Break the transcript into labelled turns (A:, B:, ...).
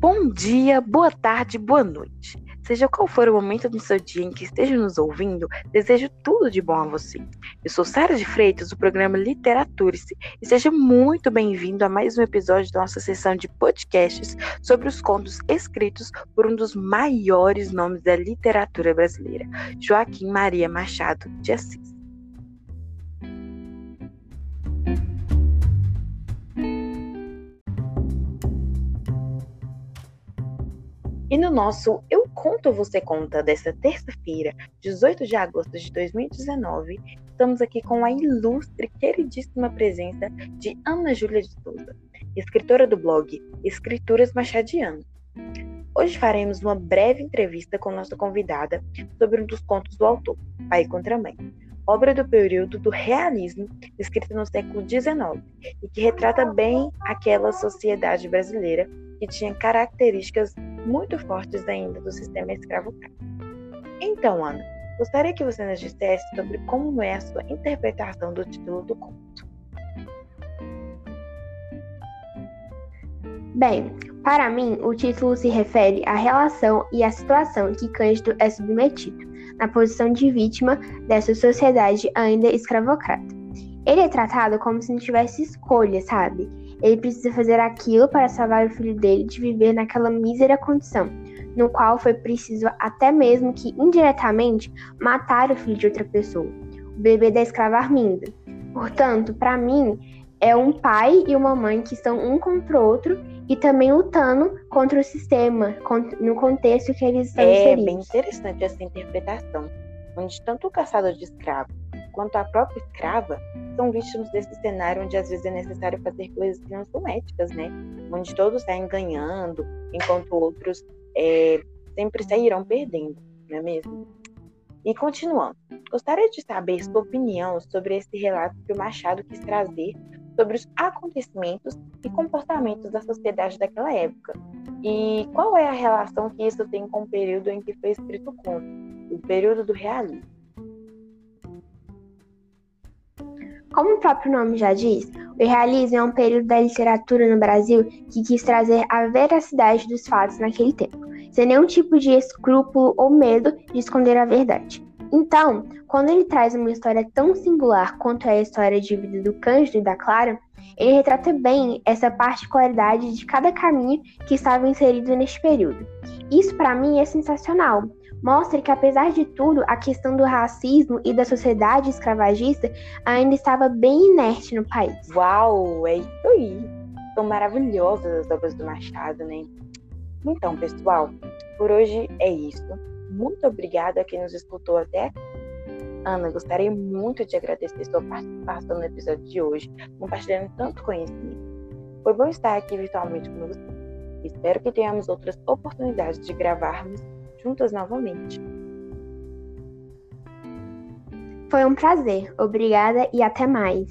A: Bom dia, boa tarde, boa noite. Seja qual for o momento do seu dia em que esteja nos ouvindo, desejo tudo de bom a você. Eu sou Sara de Freitas, do programa Literature-se, e seja muito bem-vindo a mais um episódio da nossa sessão de podcasts sobre os contos escritos por um dos maiores nomes da literatura brasileira, Joaquim Maria Machado de Assis. E no nosso Eu Conto Você Conta desta terça-feira, 18 de agosto de 2019, estamos aqui com a ilustre, queridíssima presença de Ana Júlia de Souza, escritora do blog Escrituras Machadiano. Hoje faremos uma breve entrevista com nossa convidada sobre um dos contos do autor, Pai contra Mãe, obra do período do realismo, escrita no século XIX, e que retrata bem aquela sociedade brasileira que tinha características muito fortes ainda do sistema escravocrata. Então, Ana, gostaria que você nos dissesse sobre como é a sua interpretação do título do conto.
B: Bem, para mim, o título se refere à relação e à situação que Cândido é submetido, na posição de vítima dessa sociedade ainda escravocrata. Ele é tratado como se não tivesse escolha, sabe? Ele precisa fazer aquilo para salvar o filho dele de viver naquela mísera condição, no qual foi preciso até mesmo que indiretamente matar o filho de outra pessoa, o bebê da escrava Arminda. Portanto, para mim, é um pai e uma mãe que estão um contra o outro e também lutando contra o sistema, no contexto que eles estão
A: é
B: inseridos.
A: É bem interessante essa interpretação, onde tanto o caçador de escravos quanto a própria escrava são vítimas desse cenário onde às vezes é necessário fazer coisas que não são éticas, né? Onde todos saem ganhando, enquanto outros é, sempre sairão perdendo, não é mesmo? E continuando, gostaria de saber sua opinião sobre esse relato que o Machado quis trazer sobre os acontecimentos e comportamentos da sociedade daquela época. E qual é a relação que isso tem com o período em que foi escrito o conto, o período do realismo?
B: Como o próprio nome já diz, o realismo é um período da literatura no Brasil que quis trazer a veracidade dos fatos naquele tempo, sem nenhum tipo de escrúpulo ou medo de esconder a verdade. Então, quando ele traz uma história tão singular quanto é a história de vida do Cândido e da Clara, ele retrata bem essa particularidade de cada caminho que estava inserido neste período. Isso para mim é sensacional, mostra que, apesar de tudo, a questão do racismo e da sociedade escravagista ainda estava bem inerte no país.
A: Uau, é isso aí! São maravilhosas as obras do Machado, né? Então, pessoal, por hoje é isso. Muito obrigada a quem nos escutou até aqui. Ana, gostaria muito de agradecer sua participação no episódio de hoje, compartilhando tanto conhecimento. Foi bom estar aqui virtualmente com você. Espero que tenhamos outras oportunidades de gravarmos juntas novamente.
B: Foi um prazer. Obrigada e até mais.